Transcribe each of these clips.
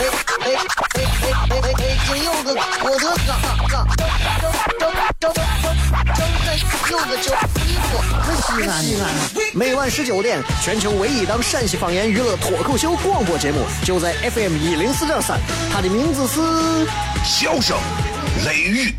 哎哎哎哎！金柚子，我的嘎嘎，张张张张张柚子酒，衣服很西安。每晚十九点，全球唯一档陕西方言娱乐脱口秀广播节目，就在 FM 一零四点三。它的名字是《笑声雷雨》。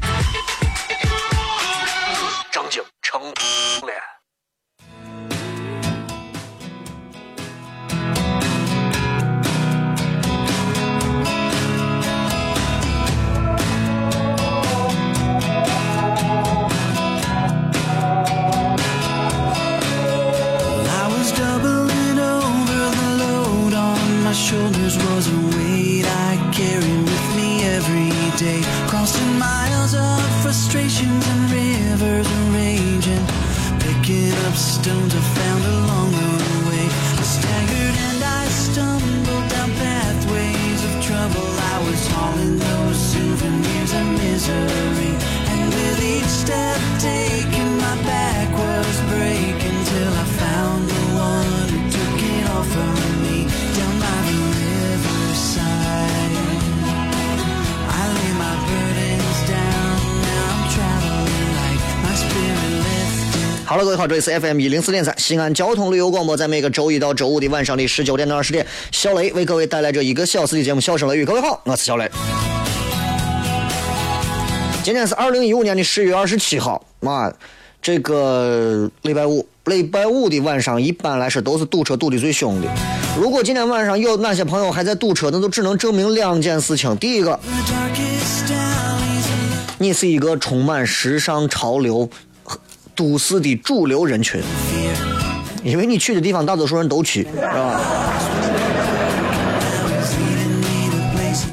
各位好，这里是 FM 一零四点三西安交通旅游广播，在每个周一到周五的晚上的十九点到二十点，小雷为各位带来这一个小时的节目《笑声雷雨》。各位好，我是小雷。今天是二零一五年的十月二十七号，妈，这个礼拜五，礼拜五的晚上一般来说都是堵车堵的最凶的。如果今天晚上有哪些朋友还在堵车，那就只能证明两件事情：第一个，你是一个充满时尚潮流。都市的主流人群，因为你去的地方大多数人都去，是吧？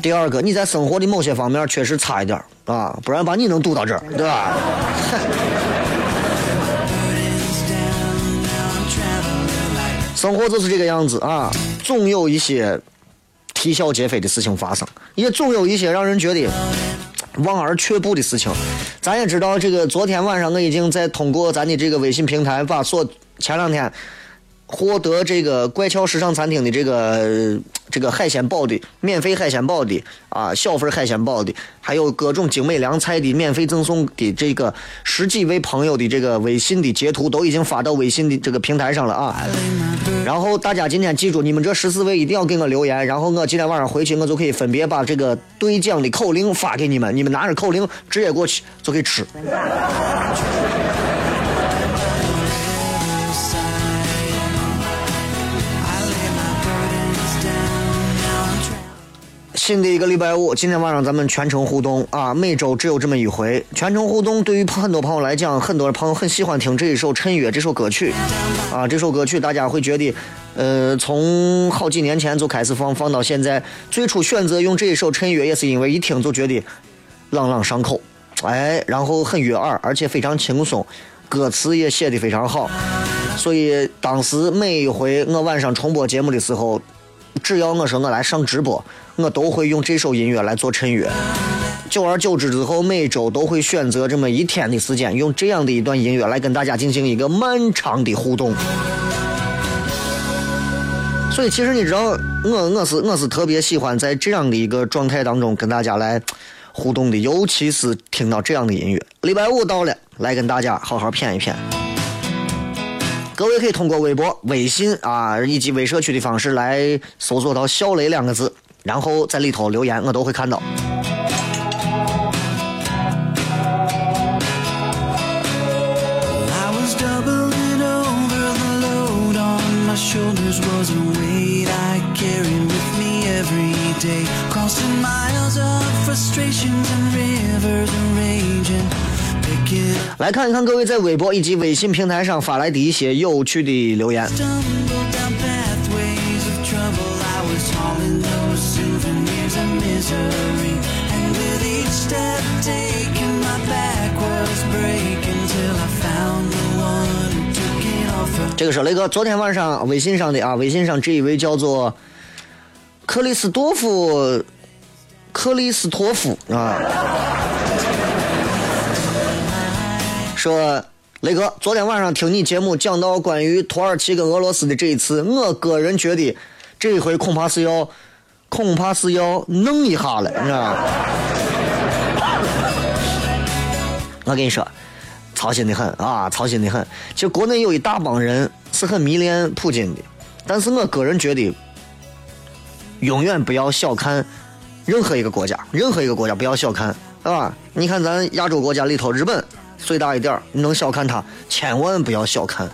第二个，你在生活的某些方面确实差一点啊，不然把你能堵到这儿，对吧？生活就是这个样子啊，总有一些啼笑皆非的事情发生，也总有一些让人觉得。望而却步的事情，咱也知道。这个昨天晚上我已经在通过咱的这个微信平台，把所前两天获得这个怪俏时尚餐厅的这个这个海鲜煲的免费海鲜煲的啊小份海鲜煲的，还有各种精美凉菜的免费赠送的这个十几位朋友的这个微信的截图都已经发到微信的这个平台上了啊。然后大家今天记住，你们这十四位一定要给我留言，然后我今天晚上回去，我就可以分别把这个兑奖的口令发给你们，你们拿着口令直接过去就可以吃。新的一个礼拜五，今天晚上咱们全程互动啊！每周只有这么一回，全程互动。对于很多朋友来讲，很多朋友很喜欢听这一首《趁月》这首歌曲啊！这首歌曲大家会觉得，呃，从好几年前就开始放，放到现在。最初选择用这一首《趁月》，也是因为一听就觉得朗朗上口，哎，然后很悦耳，而且非常轻松，歌词也写得非常好。所以当时每一回我晚上重播节目的时候。只要我说我来上直播，我都会用这首音乐来做衬乐。久而久之之后，每周都会选择这么一天的时间，用这样的一段音乐来跟大家进行一个漫长的互动。所以，其实你知道，我我是我是特别喜欢在这样的一个状态当中跟大家来互动的，尤其是听到这样的音乐。礼拜五到了，来跟大家好好谝一谝。各位可以通过微博、微信啊，以及微社区的方式来搜索到“小雷”两个字，然后在里头留言，我都会看到。来看一看各位在微博以及微信平台上发来的一些有趣的留言。这个是雷哥昨天晚上微信上的啊，微信上这一位叫做克里斯多夫，克里斯托夫啊，说雷哥昨天晚上听你节目讲到关于土耳其跟俄罗斯的这一次，我个人觉得这一回恐怕是要恐怕是要弄一下了，你知道吗？我跟你说。操心的很啊，操心的很。其实国内有一大帮人是很迷恋普京的，但是我个人觉得，永远不要小看任何一个国家，任何一个国家不要小看，是吧？你看咱亚洲国家里头，日本最大一点你能小看它？千万不要小看，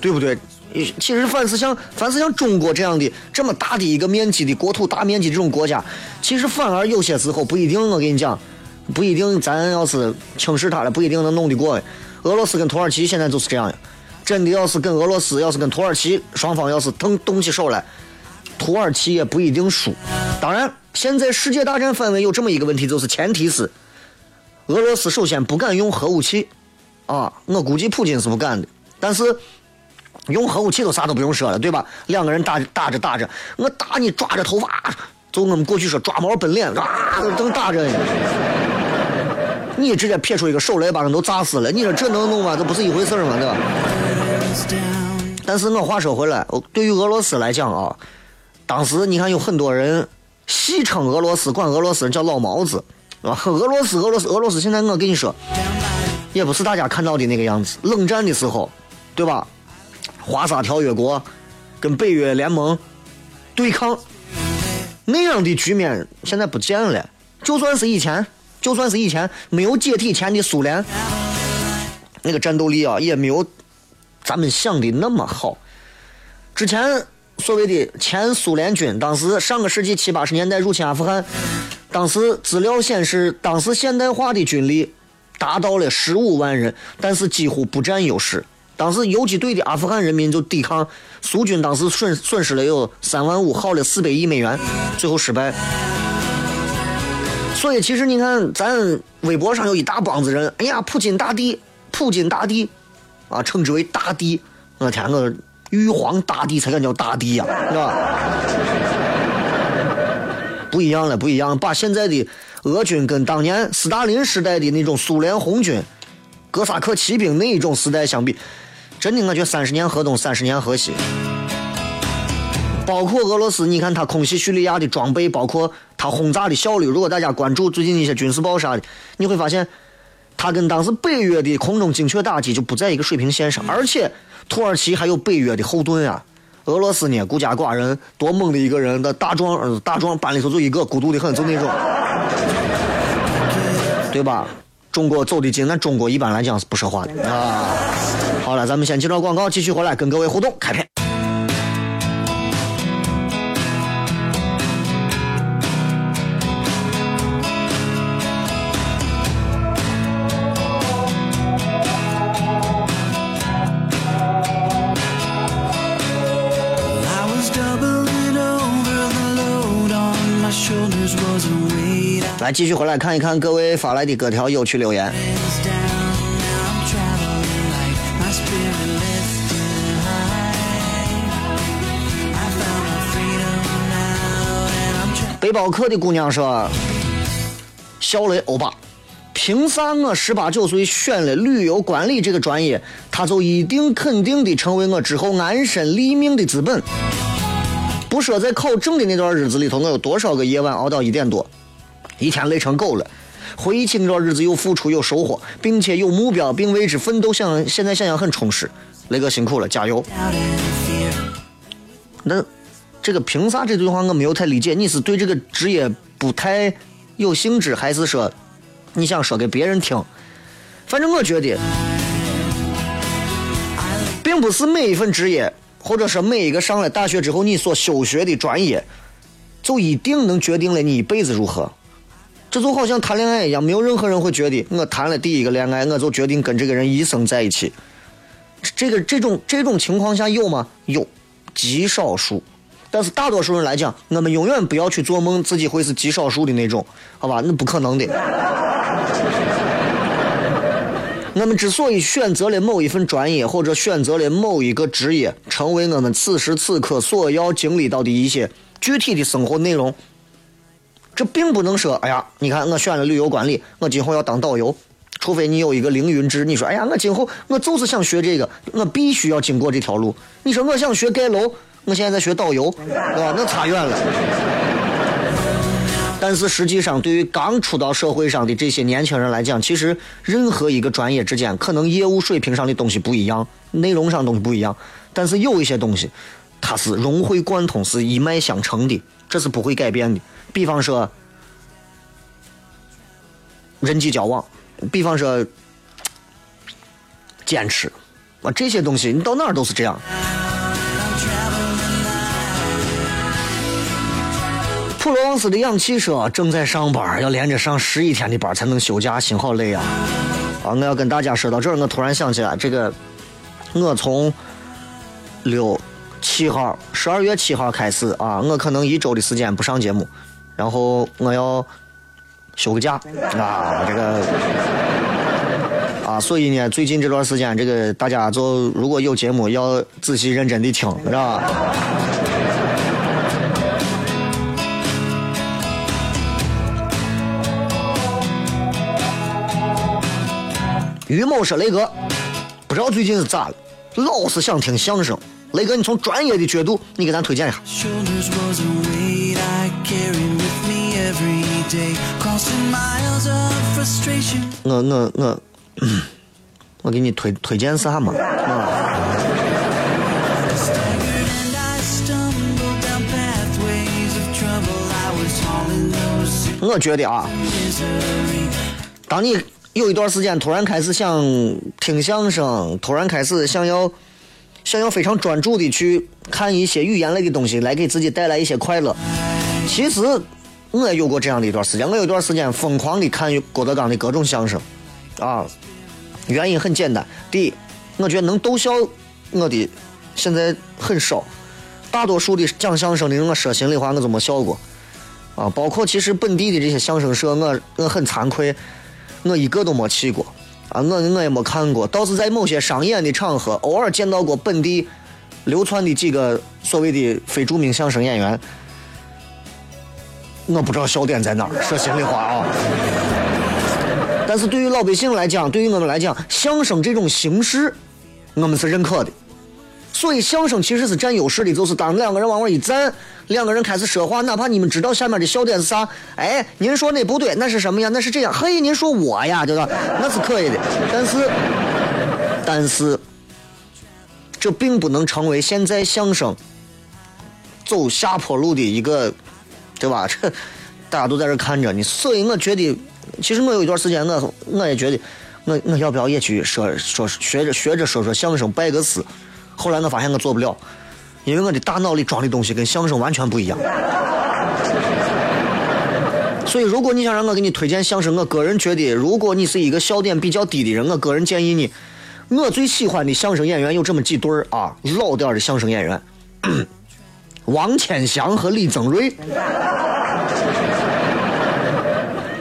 对不对？其实凡是像凡是像中国这样的这么大的一个面积的国土大面积这种国家，其实反而有些时候不一定。我跟你讲。不一定，咱要是轻视他了，不一定能弄得过。俄罗斯跟土耳其现在就是这样，真的要是跟俄罗斯，要是跟土耳其双方要是动动起手来，土耳其也不一定输。当然，现在世界大战范围有这么一个问题，就是前提是俄罗斯首先不敢用核武器啊，我估计普京是不敢的。但是用核武器都啥都不用说了，对吧？两个人打打着打着，我打你抓着头发，就我们过去说抓毛奔脸，啊，正打着呢。你直接撇出一个手雷把人都炸死了，你说这能弄吗？这不是一回事吗？对吧？但是我话说回来，对于俄罗斯来讲啊，当时你看有很多人戏称俄罗斯，管俄罗斯人叫老毛子，啊，俄罗斯，俄罗斯，俄罗斯，现在我跟你说，也不是大家看到的那个样子。冷战的时候，对吧？华沙条约国跟北约联盟对抗那样的局面，现在不见了。就算是以前。就算是以前没有解体前的苏联，那个战斗力啊，也没有咱们想的那么好。之前所谓的前苏联军，当时上个世纪七八十年代入侵阿富汗，当时资料显示，当时现代化的军力达到了十五万人，但是几乎不占优势。当时游击队的阿富汗人民就抵抗苏军，当时损损失了有三万五，耗了四百亿美元，最后失败。所以，其实你看，咱微博上有一大帮子人，哎呀，普京大帝，普京大帝，啊，称之为大帝。我天，我玉皇大帝才敢叫大帝呀，是吧？不一样了，不一样。把现在的俄军跟当年斯大林时代的那种苏联红军、哥萨克骑兵那一种时代相比，真的，我觉得三十年河东，三十年河西。包括俄罗斯，你看他空袭叙利亚的装备，包括他轰炸的效率。如果大家关注最近一些军事报啥的，你会发现，他跟当时北约的空中精确打击就不在一个水平线上。而且土耳其还有北约的后盾啊，俄罗斯呢孤家寡人，多猛的一个人，那大壮大壮班里头就一个，孤独的很，就那种，对吧？中国走得近，那中国一般来讲是不说话的啊。好了，咱们先接着广告，继续回来跟各位互动，开片。来，继续回来看一看各位发来的各条有趣留言。背包客的姑娘说：“小雷欧巴，凭啥我十八九岁选了旅游管理这个专业，他就一定肯定的成为我之后安身立命的资本？不说在考证的那段日子里头，我有多少个夜晚熬到一点多。”一天累成狗了，回忆起那段日子，有付出，有收获，并且有目标，并为之奋斗，想现在想想很充实。雷哥辛苦了，加油！那这个凭啥这句话我没有太理解？你是对这个职业不太有兴致，还是说你想说给别人听？反正我觉得，并不是每一份职业，或者说每一个上了大学之后你所修学的专业，就一定能决定了你一辈子如何。这就好像谈恋爱一样，没有任何人会觉得我谈了第一个恋爱，我就决定跟这个人一生在一起。这个这种这种情况下有吗？有，极少数。但是大多数人来讲，我们永远不要去做梦，自己会是极少数的那种，好吧？那不可能的。我们之所以选择了某一份专业，或者选择了某一个职业，成为我们此时此刻所要经历到的一些具体的生活内容，这并不能说，哎呀，你看我选了旅游管理，我今后要当导游，除非你有一个凌云志，你说，哎呀，我今后我就是想学这个，我必须要经过这条路。你说我想学盖楼，我现在在学导游，对吧？那差远了。但是实际上，对于刚出到社会上的这些年轻人来讲，其实任何一个专业之间，可能业务水平上的东西不一样，内容上东西不一样，但是有一些东西，它是融会贯通，是一脉相承的，这是不会改变的。比方说，人际交往，比方说，坚持，啊，这些东西你到哪儿都是这样。普罗旺斯的氧气车正在上班，要连着上十一天的班才能休假，心好累啊！啊，我要跟大家说到这儿，我突然想起来，这个我从六七号，十二月七号开始啊，我可能一周的时间不上节目，然后我要休个假啊，这个啊，所以呢，最近这段时间，这个大家就如果有节目，要仔细认真的听，是吧？于某说：“雷哥，不知道最近是咋了，老是想听相声。雷哥，你从专业的角度，你给咱推荐一下。”我我我，我给你推推荐啥嘛？我觉得啊，当你。有一段时间，突然开始想听相声，突然开始想要想要非常专注的去看一些语言类的东西，来给自己带来一些快乐。其实我也有过这样的一段时间，我有一段时间疯狂的看郭德纲的各种相声，啊，原因很简单，第一，我觉得能逗笑我的现在很少，大多数的讲相声的人，我说心里话，我都没笑过，啊，包括其实本地的这些相声社，我我很惭愧。我一个都没去过，啊，我我也没看过，倒是在某些商演的场合，偶尔见到过本地流窜的几个所谓的非著名相声演员。我不知道笑点在哪儿，说心里话啊。但是对于老百姓来讲，对于我们来讲，相声这种形式，我们是认可的。所以相声其实是占优势的，就是当两个人往那一站，两个人开始说话，哪怕你们知道下面的笑点是啥，哎，您说那不对，那是什么呀？那是这样。嘿，您说我呀，对吧？那是可以的。但是，但是，这并不能成为现在相声走下坡路的一个，对吧？这 大家都在这看着你，所以我觉得，其实我有一段时间，我我也觉得，我我要不要也去说说学着学着说说相声，拜个师。后来我发现我做不了，因为我的大脑里装的东西跟相声完全不一样。所以，如果你想让我给你推荐相声，我个人觉得，如果你是一个笑点比较低的人，我个人建议你，我最喜欢的相声演员有这么几对儿啊，老点的相声演员，王千祥和李增瑞，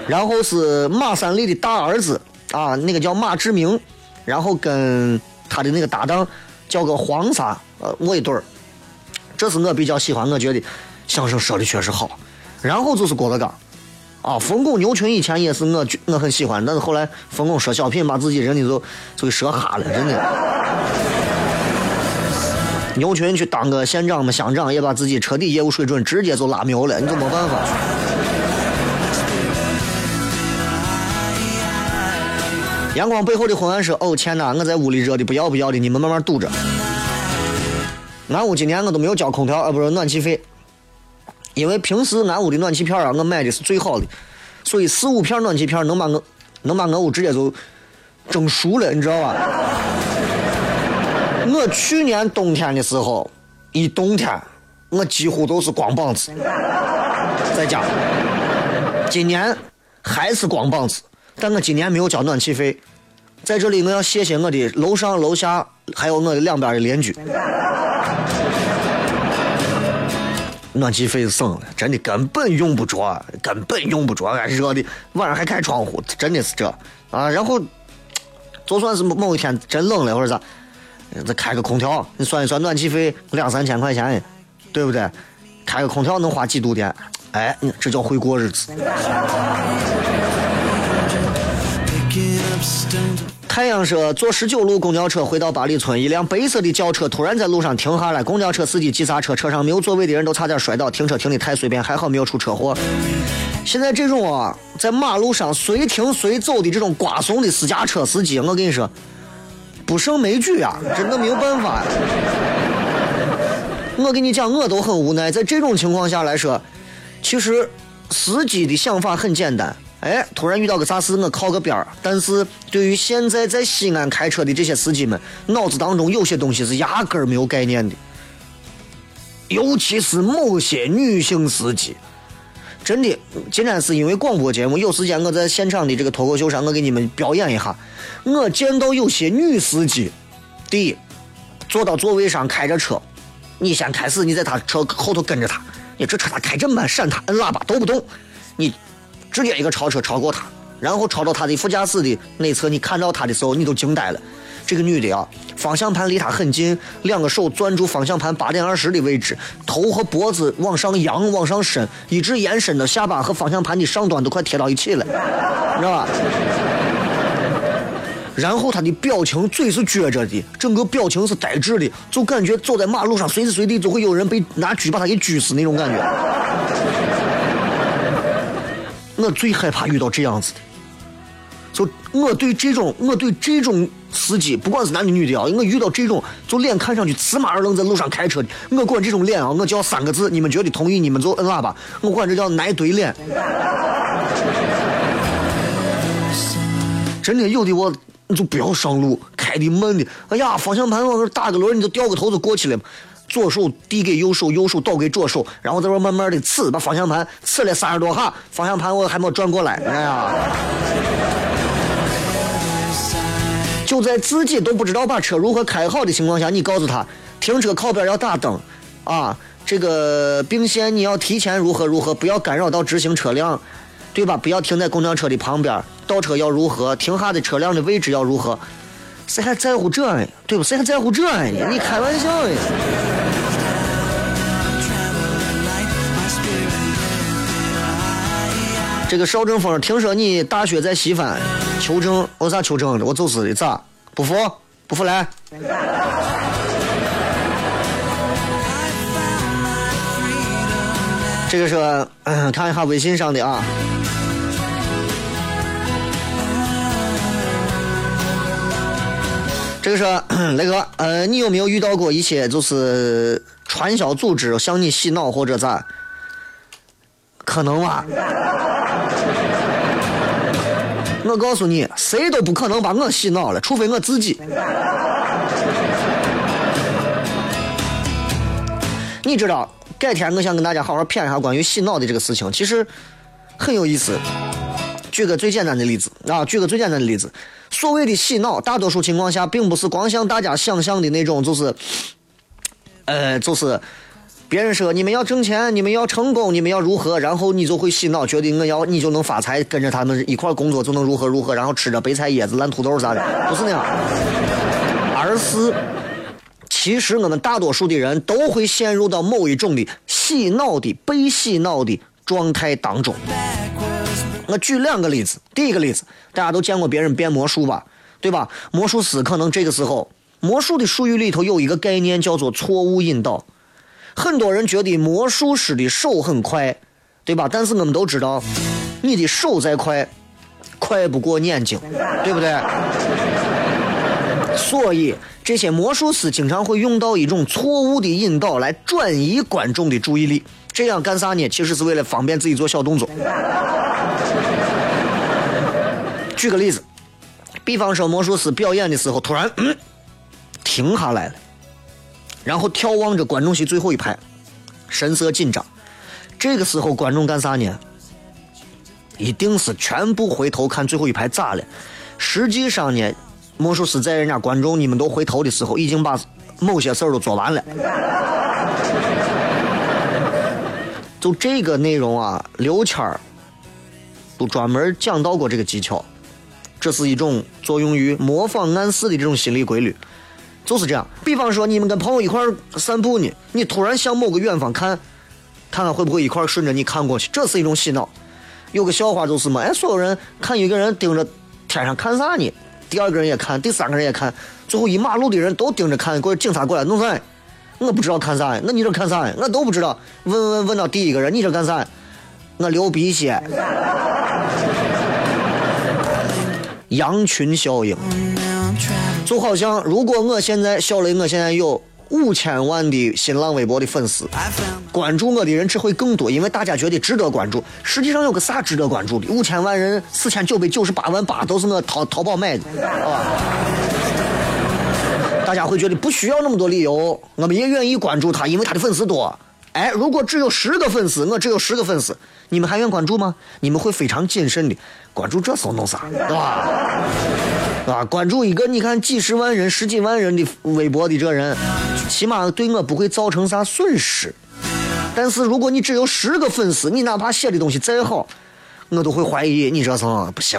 然后是马三立的大儿子啊，那个叫马志明，然后跟他的那个搭档。叫个黄沙，呃，我一对儿，这是我比较喜欢，我觉得相声说的确实好。然后就是郭德纲，啊，冯巩、牛群以前也是我我很喜欢，但是后来冯巩说小品把自己人的都就给说哈了，真的。牛群去当个县长嘛、乡长，也把自己彻底业务水准直接就拉苗了，你就没办法。阳光背后的昏暗是哦天哪！我在屋里热的不要不要的，你们慢慢堵着。俺屋今年我都没有交空调，呃，不是暖气费，因为平时俺屋的暖气片啊，我买的是最好的，所以四五片暖气片能把我能把我屋直接就蒸熟了，你知道吧？我去年冬天的时候，一冬天我几乎都是光膀子在家，今年还是光膀子。但我今年没有交暖气费，在这里我要谢谢我的楼上楼下，还有我的两边的邻居。暖气费省了，真的根本用不着，根本用不着，俺热的晚上还开窗户，真的是这啊。然后就算是某一天真冷了或者咋，再开个空调，你算一算暖气费两三千块钱，对不对？开个空调能花几度电？哎，这叫会过日子。太阳说，坐十九路公交车回到八里村，一辆白色的轿车突然在路上停下来，公交车司机急刹车，车上没有座位的人都差点摔倒。停车停的太随便，还好没有出车祸。现在这种啊，在马路上随停随走的这种瓜怂的私家车司机，我跟你说，不胜枚举啊，真的没有办法。我跟你讲，我都很无奈。在这种情况下来说，其实司机的想法很简单。哎，突然遇到个啥事，我靠个边儿。但是对于现在在西安开车的这些司机们，脑子当中有些东西是压根儿没有概念的，尤其是某些女性司机。真的，今天是因为广播节目，有时间我在现场的这个脱口秀上，我给你们表演一下。我见到有些女司机，第一，坐到座位上开着车，你先开始，你在他车后头跟着他，你这车他开这么慢，闪他，摁喇叭都不动，你。直接一个超车超过他，然后超到他的副驾驶的内侧，你看到他的时候，你都惊呆了。这个女的啊，方向盘离他很近，两个手攥住方向盘八点二十的位置，头和脖子往上扬往上伸，一直延伸的下巴和方向盘的上端都快贴到一起了，知道吧？然后他的表情，嘴是撅着的，整个表情是呆滞的，就感觉走在马路上，随时随地都会有人被拿锯把他给锯死那种感觉。我最害怕遇到这样子的，就我对这种我对这种司机，不管是男的女的啊，我遇到这种就脸看上去驷马二愣在路上开车的，我管这种脸啊，我叫三个字，你们觉得同意，你们就摁喇叭，我管这叫奶怼脸。真的有的我你就不要上路，开的慢的，哎呀，方向盘往那打个轮，你就掉个头就过去了。左手递给右手，右手倒给左手，然后在这慢慢的刺，把方向盘刺了三十多下，方向盘我还没转过来，哎呀！就在自己都不知道把车如何开好的情况下，你告诉他停车靠边要打灯，啊，这个并线你要提前如何如何，不要干扰到直行车辆，对吧？不要停在公交车的旁边，倒车要如何，停下的车辆的位置要如何。谁还在乎这呢？对不？谁还在乎这呢？你开玩笑呢？这个邵正峰，听说你大学在西翻，求证，我咋求证的？我就是的，咋？不服？不服来？这个是看一下微信上的啊。这个是 雷哥，呃，你有没有遇到过一些就是传销组织向你洗脑或者咋？可能吧。我告诉你，谁都不可能把我洗脑了，除非我自己。你知道，改天我想跟大家好好谝一下关于洗脑的这个事情，其实很有意思。举个最简单的例子啊，举个最简单的例子。所谓的洗脑，大多数情况下并不是光像大家想象的那种，就是，呃，就是别人说你们要挣钱，你们要成功，你们要如何，然后你就会洗脑，觉得我要你就能发财，跟着他们一块工作就能如何如何，然后吃着白菜叶子、烂土豆啥的，不是那样，而是其实我们大多数的人都会陷入到某一种的洗脑的被洗脑的状态当中。我举两个例子。第一个例子，大家都见过别人变魔术吧，对吧？魔术师可能这个时候，魔术的术语里头有一个概念叫做错误引导。很多人觉得魔术师的手很快，对吧？但是我们都知道，你的手再快，快不过眼睛，对不对？所以这些魔术师经常会用到一种错误的引导来转移观众的注意力。这样干啥呢？其实是为了方便自己做小动作。举个例子，比方说魔术师表演的时候，突然嗯停下来了，然后眺望着观众席最后一排，神色紧张。这个时候观众干啥呢？一定是全部回头看最后一排咋了。实际上呢，魔术师在人家观众你们都回头的时候，已经把某些事儿都做完了。就这个内容啊，刘谦儿都专门讲到过这个技巧，这是一种作用于模仿暗示的这种心理规律，就是这样。比方说，你们跟朋友一块儿散步呢，你突然向某个远方看，看看会不会一块顺着你看过去，这是一种洗脑。有个笑话就是嘛，哎，所有人看一个人盯着天上看啥呢？第二个人也看，第三个人也看，最后一马路的人都盯着看，过警察过来弄啥？我不知道看啥呀？那你这看啥呀？我都不知道。问问问到第一个人，你这干啥？我流鼻血。羊群效应，就好像如果我现在小雷，我现在有五千万的新浪微博的粉丝，关注我的人只会更多，因为大家觉得值得关注。实际上有个啥值得关注的？五千万人，四千九百九十八万八都是我淘淘宝买的，啊。大家会觉得不需要那么多理由，我们也愿意关注他，因为他的粉丝多。哎，如果只有十个粉丝，我只有十个粉丝，你们还愿关注吗？你们会非常谨慎的关注这时候弄啥，对吧？啊，关注一个你看几十万人、十几万人的微博的这人，起码对我不会造成啥损失。但是如果你只有十个粉丝，你哪怕写的东西再好，我都会怀疑你这是不行。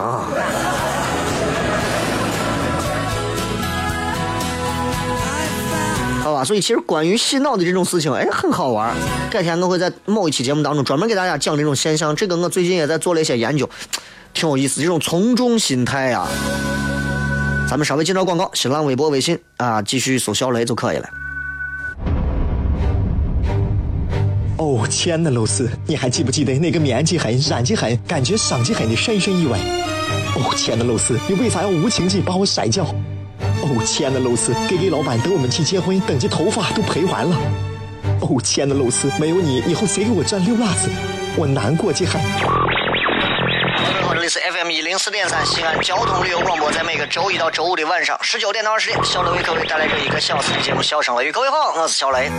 吧，所以其实关于洗脑的这种事情，哎，很好玩。改天我会在某一期节目当中专门给大家讲这种现象。这个我最近也在做了一些研究，挺有意思。这种从众心态呀，咱们稍微进到广告，新浪微博、微信啊，继续搜小雷就可以了。哦，亲爱的露丝，你还记不记得那个面积狠、染技狠、感觉伤及狠的深深意外？哦，亲爱的露丝，你为啥要无情地把我甩掉？哦，亲爱的露丝，给给老板等我们去结婚，等这头发都赔完了。哦，亲爱的露丝，没有你，以后谁给我赚溜辣子？我难过极了。这里是 FM 一零四点三西安交通旅游广播，在每个周一到周五的晚上十九点到二十点，小雷为各位带来这一个小时的节目《笑声雷雨》。各位好，我是小雷。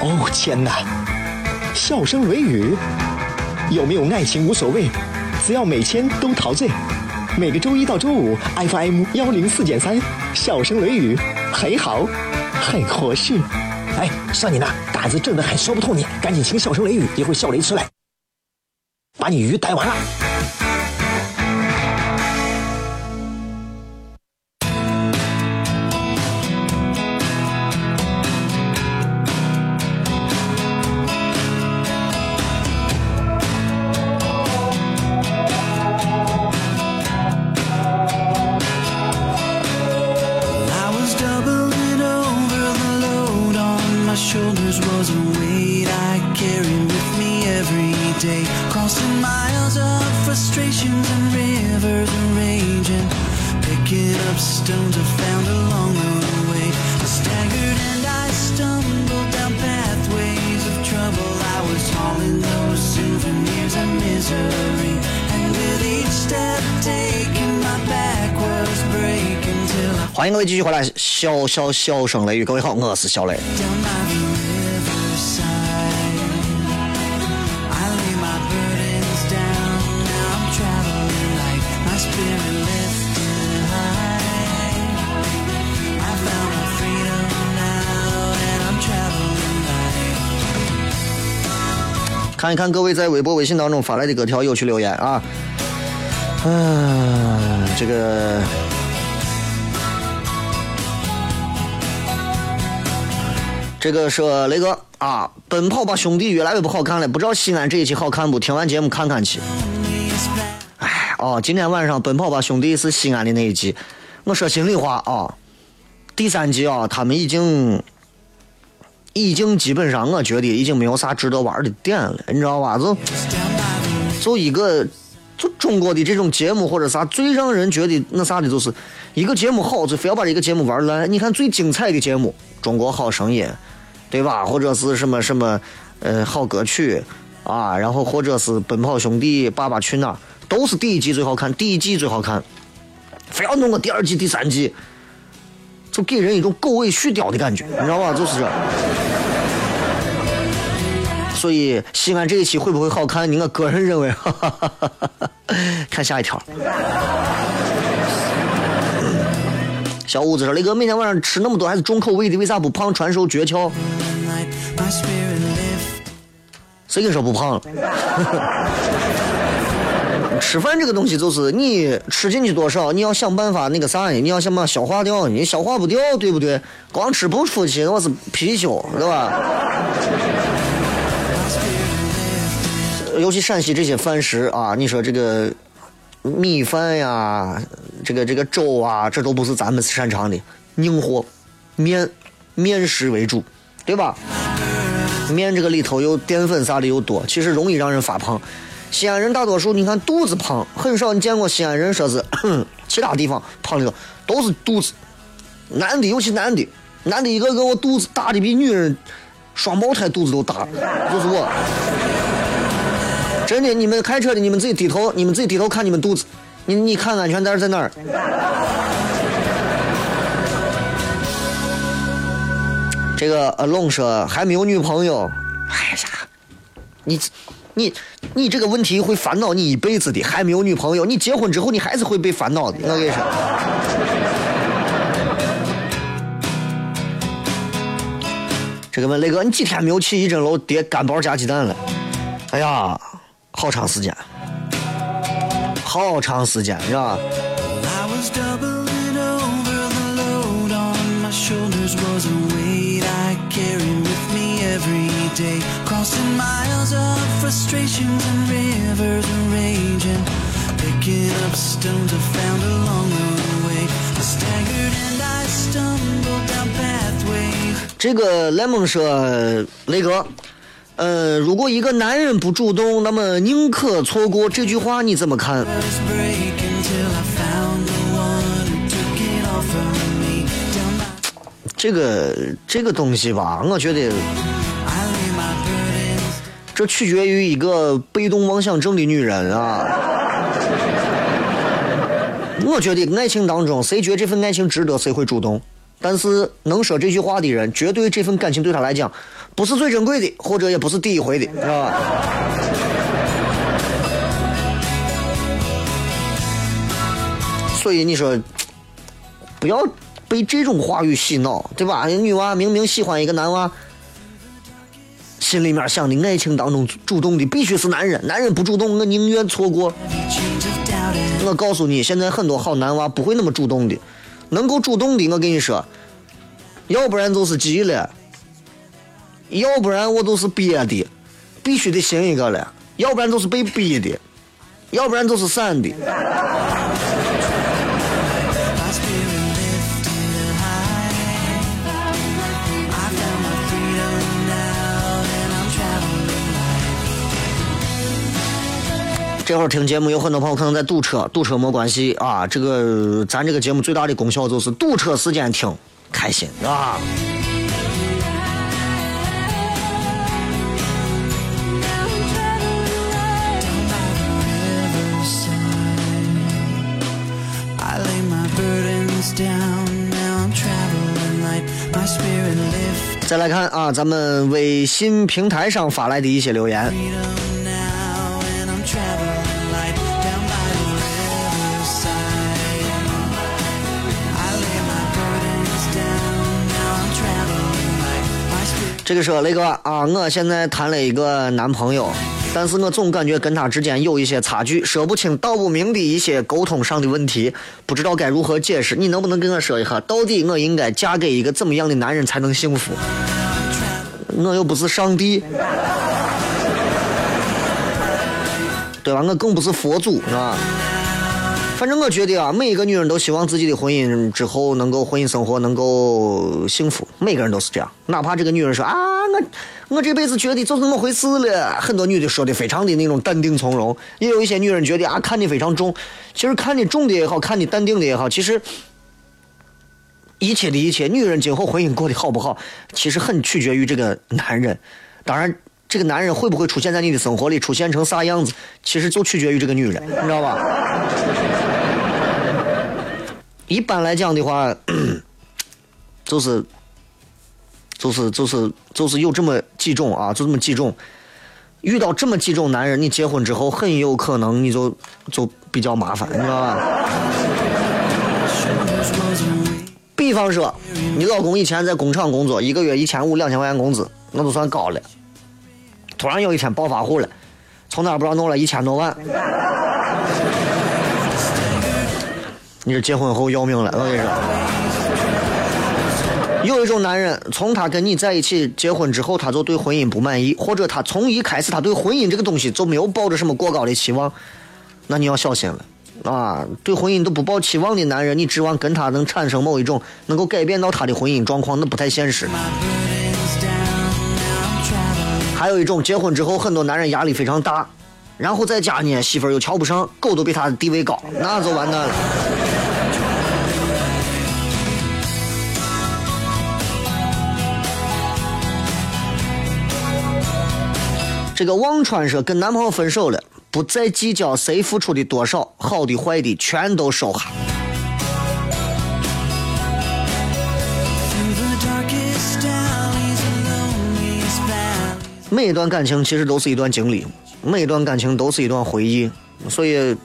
哦，天哪！笑声雷雨，有没有爱情无所谓，只要每天都陶醉。每个周一到周五，FM 幺零四点三，笑声雷雨，很好，很合适。哎，算你那胆子正的很，说不透你，赶紧请笑声雷雨，一会儿笑雷出来，把你鱼逮完了。欢迎各位继续回来，小小小声雷雨，各位好，我是小雷。看一看各位在微博、微信当中发来的各条有趣留言啊，嗯，这个。这个说雷哥啊，《奔跑吧兄弟》越来越不好看了，不知道西安这一期好看不？听完节目看看去。哎，哦，今天晚上《奔跑吧兄弟》是西安的那一集。我说心里话啊，第三集啊，他们已经已经基本上，我觉得已经没有啥值得玩的点了，你知道吧？就就一个，就中国的这种节目或者啥，最让人觉得那啥的，就是一个节目好，就非要把这个节目玩烂。你看最精彩的节目，《中国好声音》。对吧？或者是什么什么，呃，好歌曲啊，然后或者是《奔跑兄弟》《爸爸去哪儿》，都是第一季最好看，第一季最好看，非要弄个第二季、第三季，就给人一种狗尾续貂的感觉，你知道吧？就是这。所以西安这一期会不会好看？你我个人认为，哈哈哈哈哈。看下一条。小五子说：“雷哥，每天晚上吃那么多还是重口味的，为啥不胖？传授诀窍。谁跟你说不胖了？吃饭这个东西就是你吃进去多少，你要想办法那个啥，你要想办法消化掉，你消化不掉，对不对？光吃不出去，我是貔貅，对吧？尤其陕西这些饭食啊，你说这个米饭呀，这个这个粥啊，这都不是咱们擅长的，硬货，面面食为主，对吧？面这个里头有淀粉啥的又多，其实容易让人发胖。西安人大多数，你看肚子胖，很少你见过西安人说是 其他地方胖的都是肚子。男的尤其男的，男的一个个我肚子大的比女人双胞胎肚子都大，就是我。真的，你们开车的，你们自己低头，你们自己低头看你们肚子，你你看安全带在哪儿？这个呃龙说还没有女朋友，哎呀，你你你这个问题会烦恼你一辈子的。还没有女朋友，你结婚之后你还是会被烦恼的。我跟你说，这个问雷哥，你几天没有去一整楼叠干包加鸡蛋了？哎呀，好长时间，好长时间，是吧？这个莱蒙说：“雷哥，呃，如果一个男人不主动，那么宁可错过，这句话你怎么看？”这个这个东西吧，我觉得这取决于一个被动妄想症的女人啊。我觉得爱情当中，谁觉得这份爱情值得，谁会主动。但是能说这句话的人，绝对这份感情对他来讲不是最珍贵的，或者也不是第一回的，是吧？所以你说，不要。被这种话语洗脑，对吧？女娃明明喜欢一个男娃，心里面想的爱情当中主动的必须是男人，男人不主动，我宁愿错过。我告诉你，现在很多好男娃不会那么主动的，能够主动的，我跟你说，要不然就是急了，要不然我都是憋的，必须得寻一个了，要不然就是被逼的，要不然就是散的。这会儿听节目，有很多朋友可能在堵车，堵车没关系啊。这个咱这个节目最大的功效就是堵车时间听开心啊。再来看啊，咱们微信平台上发来的一些留言。这个说雷哥啊，我现在谈了一个男朋友，但是我总感觉跟他之间有一些差距，说不清道不明的一些沟通上的问题，不知道该如何解释。你能不能跟我说一下，到底我应该嫁给一个怎么样的男人才能幸福？我又不是上帝，对吧？我更不是佛祖，是吧？反正我觉得啊，每一个女人都希望自己的婚姻之后能够婚姻生活能够幸福，每个人都是这样。哪怕这个女人说啊，我我这辈子觉得就这么回事了。很多女的说的非常的那种淡定从容，也有一些女人觉得啊，看的非常重。其实看的重的也好看的淡定的也好，其实一切的一切，女人今后婚姻过得好不好，其实很取决于这个男人。当然，这个男人会不会出现在你的生活里，出现成啥样子，其实就取决于这个女人，你知道吧？一般来讲的话，就是，就是就是就是有这么几种啊，就这么几种。遇到这么几种男人，你结婚之后很有可能你就就比较麻烦，你知道吧？比方说，你老公以前在工厂工作，一个月一千五两千块钱工资，那都算高了。突然有一天暴发户了，从哪不知道弄了一千多万。你这结婚后要命了，我跟你说。有一种男人，从他跟你在一起结婚之后，他就对婚姻不满意，或者他从一开始他对婚姻这个东西就没有抱着什么过高的期望，那你要小心了啊！对婚姻都不抱期望的男人，你指望跟他能产生某一种能够改变到他的婚姻状况，那不太现实。还有一种，结婚之后很多男人压力非常大，然后在家呢媳妇又瞧不上，狗都比他的地位高，那就完蛋了。这个忘川说跟男朋友分手了，不再计较谁付出的多少，好的坏的全都收下。每一段感情其实都是一段经历，每一段感情都是一段回忆，所以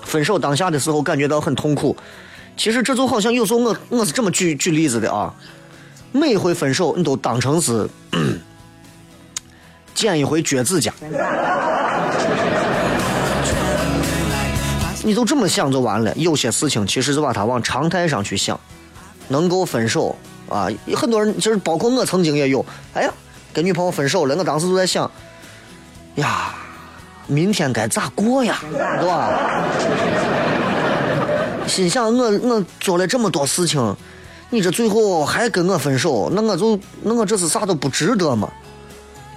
分手当下的时候感觉到很痛苦。其实这就好像有时候我我是这么举举例子的啊，每回分手你都当成是。剪一回脚趾甲，你就这么想就完了。有些事情其实是把它往常态上去想，能够分手啊，很多人就是包括我曾经也有。哎呀，跟女朋友分手了，我当时就在想，呀，明天该咋过呀，对吧？心想我我做了这么多事情，你这最后还跟我分手，那我就那我这是啥都不值得吗？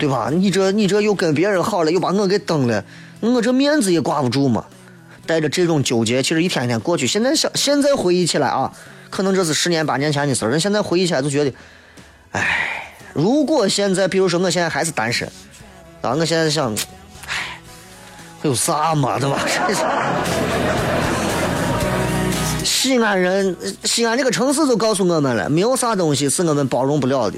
对吧？你这你这又跟别人好了，又把我给蹬了，我这面子也挂不住嘛。带着这种纠结，其实一天一天过去。现在想，现在回忆起来啊，可能这是十年八年前的事儿。人现在回忆起来就觉得，哎，如果现在，比如说我现在还是单身，啊，我现在想，哎，有啥嘛，对吧？西安人，西安这个城市都告诉我们了，没有啥东西是我们包容不了的。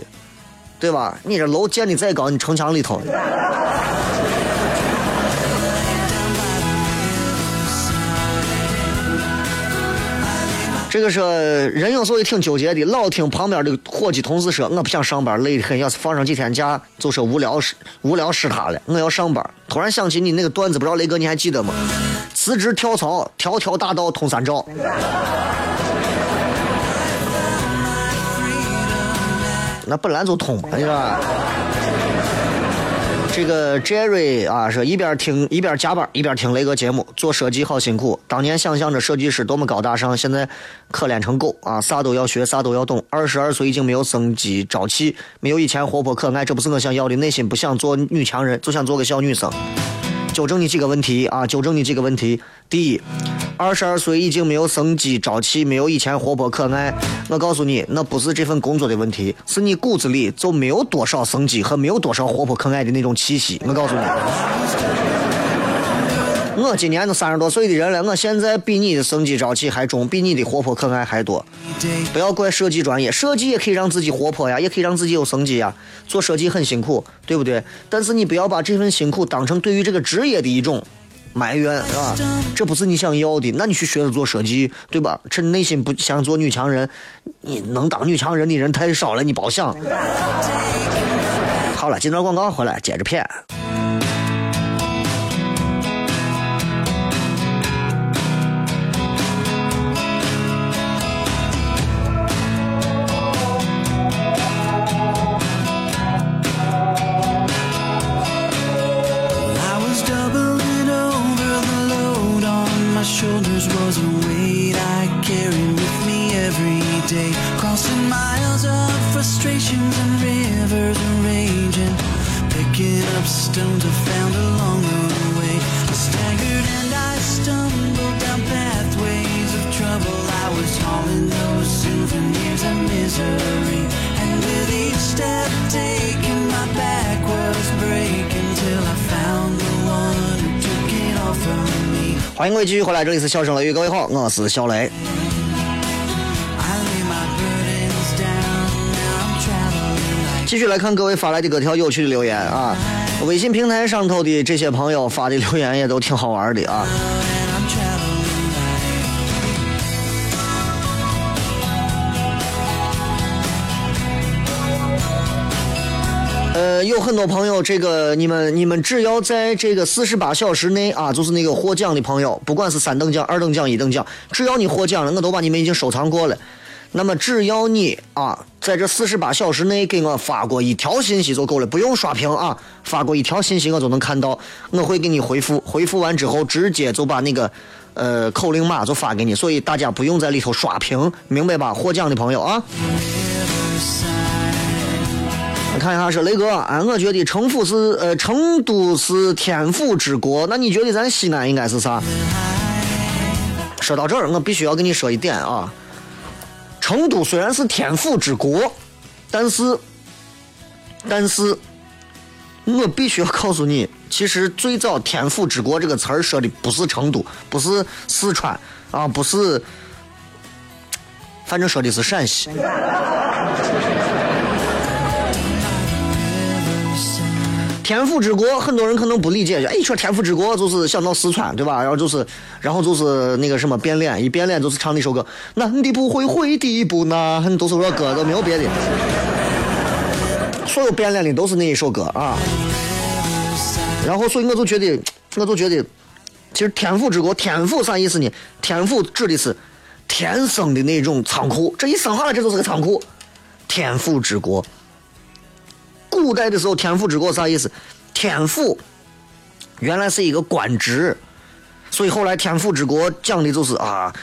对吧？你这楼建的再高，你城墙里头。这个说人有时候也挺纠结的，老听旁边的伙计同事说，我不想上班，累得很。要是放上几天假，就说无聊死无聊死他了。我要上班。突然想起你那个段子，不知道雷哥你还记得吗？辞职跳槽，条条大道通三兆。那本来就通嘛，是吧？这个 Jerry 啊，说一边听一边加班，一边听雷哥节目，做设计好辛苦。当年想象着设计师多么高大上，现在可怜成狗啊！啥都要学，啥都要懂。二十二岁已经没有生机朝气，没有以前活泼可爱，这不是我想要的。内心不想做女强人，就想做个小女生。纠正你几个问题啊！纠正你几个问题。第一，二十二岁已经没有生机朝气，没有以前活泼可爱。我告诉你，那不是这份工作的问题，是你骨子里就没有多少生机和没有多少活泼可爱的那种气息。我告诉你。我今年都三十多岁的人了，我现在比你的生机朝气还重，比你的活泼可爱还多。不要怪设计专业，设计也可以让自己活泼呀，也可以让自己有生机呀。做设计很辛苦，对不对？但是你不要把这份辛苦当成对于这个职业的一种埋怨，是吧？这不是你想要的，那你去学着做设计，对吧？趁内心不想做女强人，你能当女强人的人太少了，你别想。好了，接段广告回来接着骗。欢迎各位继续回来，这里是笑声雷雨，各位好，我是小雷。继续来看各位发来的各条有趣的留言啊，微信平台上头的这些朋友发的留言也都挺好玩的啊。有很多朋友，这个你们你们只要在这个四十八小时内啊，就是那个获奖的朋友，不管是三等奖、二等奖、一等奖，只要你获奖了，我都把你们已经收藏过了。那么只要你啊，在这四十八小时内给我发过一条信息就够了，不用刷屏啊，发过一条信息我就能看到，我会给你回复，回复完之后直接就把那个呃口令码就发给你，所以大家不用在里头刷屏，明白吧？获奖的朋友啊。我看一下是雷哥，啊，我觉得成府是呃成都是天府之国，那你觉得咱西安应该是啥？说到这儿，我必须要跟你说一点啊。成都虽然是天府之国，但是，但是，我必须要告诉你，其实最早“天府之国”这个词儿说的不是成都，不是四川啊，不是，反正说的是陕西。天府之国，很多人可能不理解，哎，说天府之国就是想到四川，对吧？然后就是，然后就是那个什么变脸，一变脸就是唱那首歌，男的不会，会的不难，都是这歌，都没有别的。所有变脸的都是那一首歌啊。然后，所以我就觉得，我就觉得，其实天府之国，天府啥意思呢？天府指的是天生的那种仓库，这一生下来这就是个仓库，天府之国。古代的时候，天府之国啥意思？天府原来是一个官职，所以后来天府之国讲的就是啊，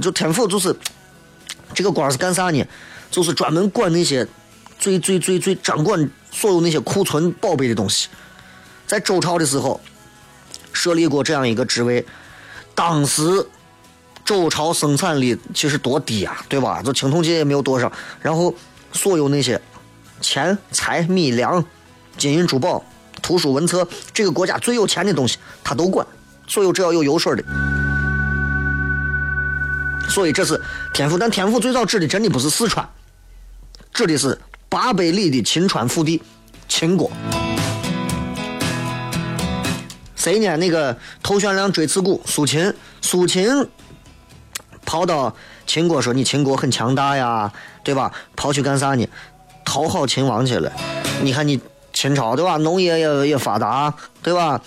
就天府就是这个官是干啥呢？就是专门管那些最最最最掌管所有那些库存宝贝的东西。在周朝的时候设立过这样一个职位，当时周朝生产力其实多低啊，对吧？就青铜器也没有多少，然后所有那些。钱财米粮、金银珠宝、图书文册，这个国家最有钱的东西，他都管。所有只要有油水的，所以这是天府。但天府最早指的真的不是四川，指的是八百里的秦川腹地，秦国。谁呢？那个头悬梁锥刺股，苏秦。苏秦跑到秦国说：“你秦国很强大呀，对吧？”跑去干啥呢？讨好秦王去了，你看你秦朝对吧？农业也也发达对吧？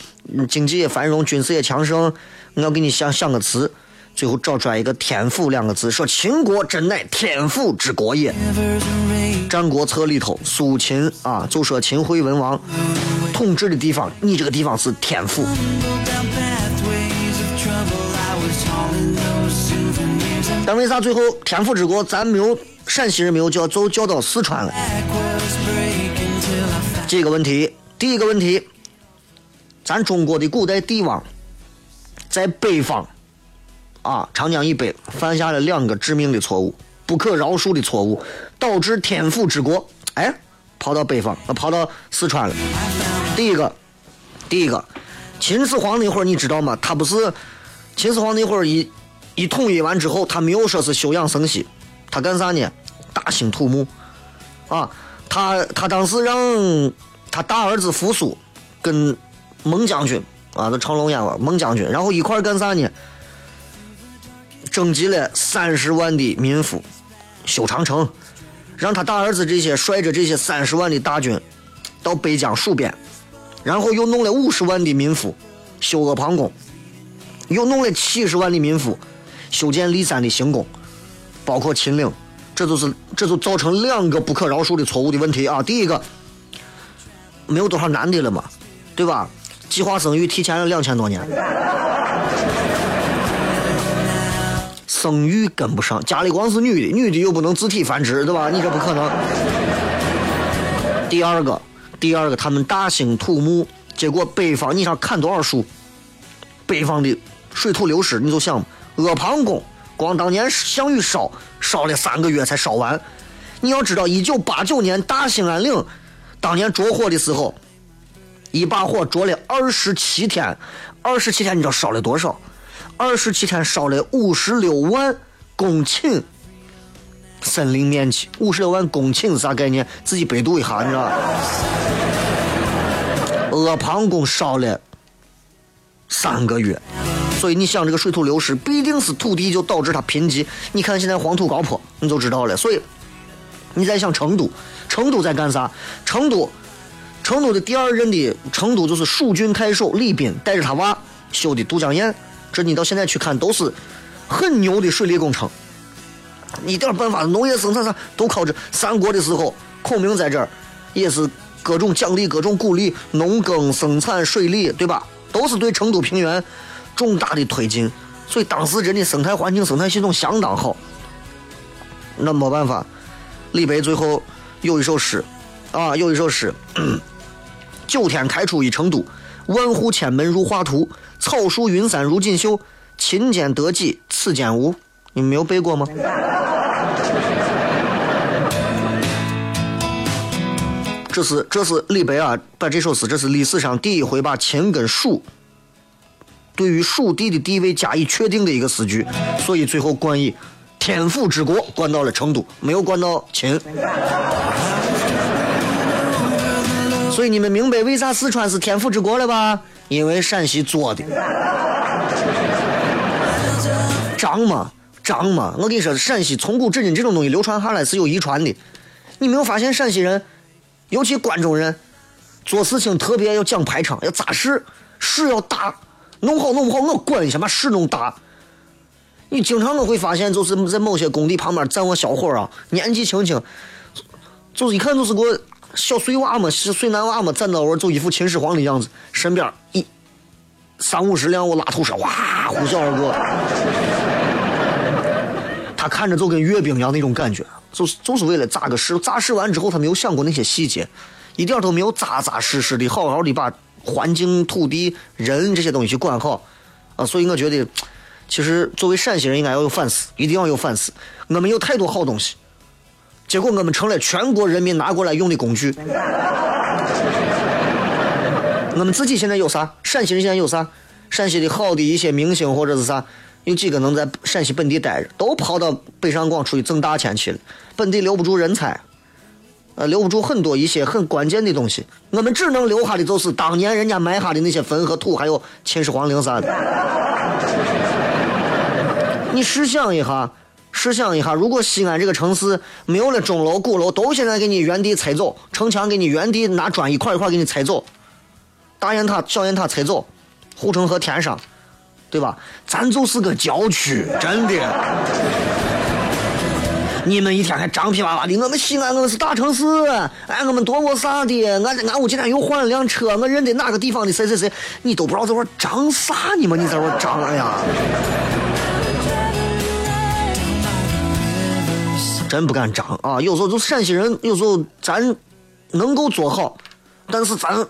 经济也繁荣，军事也强盛。我要给你想想个词，最后找出来一个“天府”两个字，说秦国真乃天府之国也。《战国策》里头，苏秦啊就说秦惠文王统治的地方，你这个地方是天府。但为啥最后天府之国咱没有？陕西人没有叫，就叫到四川了。几个问题，第一个问题，咱中国的古代帝王在北方啊，长江以北犯下了两个致命的错误，不可饶恕的错误，导致天府之国哎跑到北方，跑到四川了。第一个，第一个，秦始皇那会儿你知道吗？他不是秦始皇那会儿一一统一完之后，他没有说是休养生息。他干啥呢？大兴土木，啊，他他当时让他大儿子扶苏跟孟将军啊，那成龙演过孟将军，然后一块干啥呢？征集了三十万的民夫修长城，让他大儿子这些率着这些三十万的大军到北疆戍边，然后又弄了五十万的民夫修阿房宫，又弄了七十万的民夫修建骊山的行宫。包括秦岭，这就是这就造成两个不可饶恕的错误的问题啊！第一个，没有多少男的了嘛，对吧？计划生育提前了两千多年，生育跟不上，家里光是女的，女的又不能自体繁殖，对吧？你这不可能。第二个，第二个，他们大兴土木，结果北方你想砍多少树？北方的水土流失，你就想阿房宫。光当年项羽烧烧了三个月才烧完，你要知道，一九八九年大兴安岭当年着火的时候，一把火着了二十七天，二十七天你知道烧了多少？二十七天烧了五十六万公顷森林面积，五十六万公顷是啥概念？自己百度一下，你知道？阿房宫烧了三个月。所以你想这个水土流失，必定是土地就导致它贫瘠。你看现在黄土高坡，你就知道了。所以你在想成都，成都在干啥？成都成都的第二任的成都就是蜀郡太守李斌带着他娃修的都江堰，这你到现在去看都是很牛的水利工程，一点办法，农业生产上都靠这。三国的时候，孔明在这儿也是各种奖励、各种鼓励农耕生产、水利，对吧？都是对成都平原重大的推进，所以当时人的生态环境、生态系统相当好。那没办法，李白最后有一首诗，啊，有一首诗。九天开出一成都，万户千门如画图，草树云山如锦绣，勤俭得己此间无。你们没有背过吗？这是这是李白啊，把这首诗，这是历史上第一回把秦跟蜀对于蜀地的地位加以确定的一个诗句，所以最后冠以天府之国，冠到了成都，没有冠到秦。所以你们明白为啥四川是天府之国了吧？因为陕西做的，张嘛张嘛。我跟你说，陕西从古至今这种东西流传下来是有遗传的。你没有发现陕西人，尤其关中人，做事情特别要讲排场，要扎实，事要大，弄好弄不好我管，先把事弄大。你经常我会发现，就是在某些工地旁边站个小伙啊，年纪轻轻，就是一看就是个。小碎娃嘛，是碎男娃嘛，站到我就一副秦始皇的样子，身边一三五十辆我拉土车，哇，呼啸而过。他看着就跟阅兵一样那种感觉，就是就是为了扎个实，扎实完之后他没有想过那些细节，一点都没有扎扎实实的好好的把环境、土地、人这些东西去管好啊。所以我觉得，其实作为陕西人应该要有反思，一定要有反思。我们有太多好东西。结果我们成了全国人民拿过来用的工具。我们自己现在有啥？陕西人现在有啥？陕西的好的一些明星或者是啥？有几个能在陕西本地待着？都跑到北上广出去挣大钱去了。本地留不住人才，呃，留不住很多一些很关键的东西。我们只能留下的就是当年人家埋下的那些坟和土，还有秦始皇陵啥的。你试想一下。试想一下，如果西安这个城市没有了钟楼、鼓楼，都现在给你原地拆走，城墙给你原地拿砖一块一块给你拆走，大雁塔、小雁塔拆走，护城河填上，对吧？咱就是个郊区，真的。你们一天还张皮哇哇的，我们西安我们是大城市，哎，我们多么啥的，俺俺我今天又换了辆车，我认得哪个地方的谁谁谁，你都不知道在玩张啥呢吗？你在玩张哎呀？真不敢张啊！有时候就陕西人，有时候咱能够做好，但是咱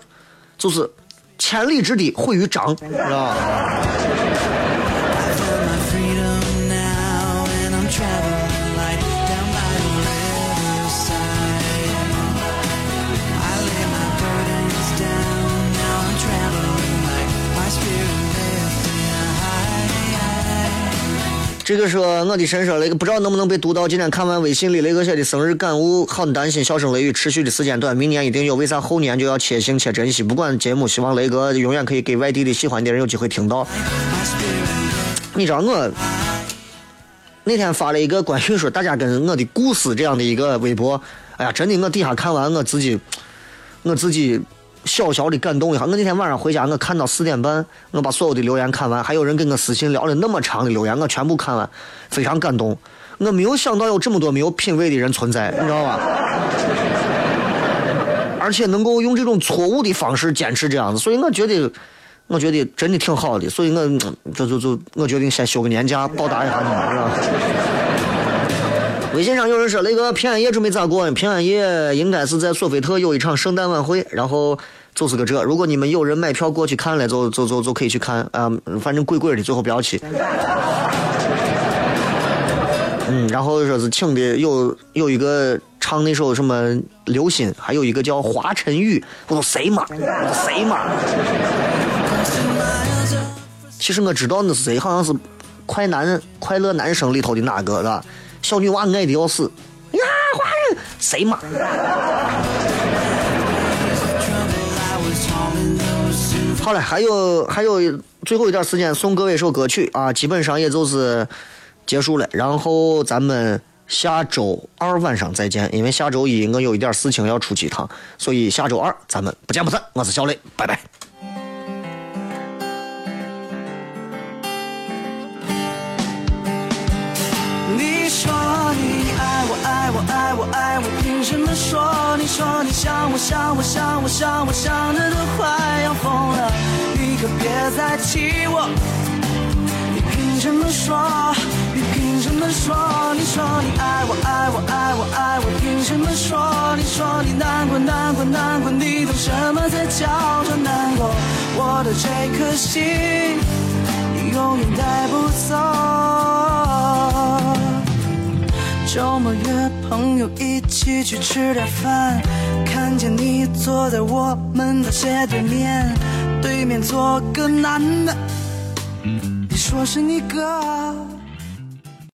就是千里之堤毁于张，知道吧？这个说我的神说那个不知道能不能被读到。今天看完微信里雷哥写的生日感悟，很担心笑声雷雨持续的时间短，明年一定有，为啥后年就要且行且珍惜？不管节目，希望雷哥永远可以给外地的喜欢的人有机会听到。你知道我那天发了一个关于说大家跟我的故事这样的一个微博，哎呀，真的我底下看完我自己，我自己。小小的感动一下。我那天晚上回家，我看到四点半，我把所有的留言看完，还有人跟我私信聊了那么长的留言，我全部看完，非常感动。我没有想到有这么多没有品位的人存在，你知道吧？而且能够用这种错误的方式坚持这样子，所以我觉得，我觉得真的挺好的。所以我就就就我决定先休个年假报答一下你们，是吧？微信上有人说：“那个平安夜准备咋过？平安夜应该是在索菲特有一场圣诞晚会，然后就是个这。如果你们有人买票过去看了，就就就就可以去看啊。反正贵贵的，最后不要去。嗯，然后说是请的有有一个唱那首什么流星，还有一个叫华晨宇。我说谁嘛？我说谁嘛？其实我知道那是谁，好像是快男快乐男生里头的哪个是吧？”小女娃爱的要死，呀，华人谁嘛？好了，还有还有最后一点时间送各位一首歌曲啊，基本上也就是结束了。然后咱们下周二晚上再见，因为下周一我有一点事情要出去一趟，所以下周二咱们不见不散。我是小雷，拜拜。我爱我，凭什么说？你说你想我想我想我想我想的都快要疯了，你可别再气我。你凭什么说？你凭什么说？你说你爱我爱我爱我爱我，凭什么说？你说你难过难过难过，你懂什么才叫做难过？我的这颗心，你永远带不走。周末约朋友一起去吃点饭，看见你坐在我们的斜对面，对面坐个男的，你说是你哥。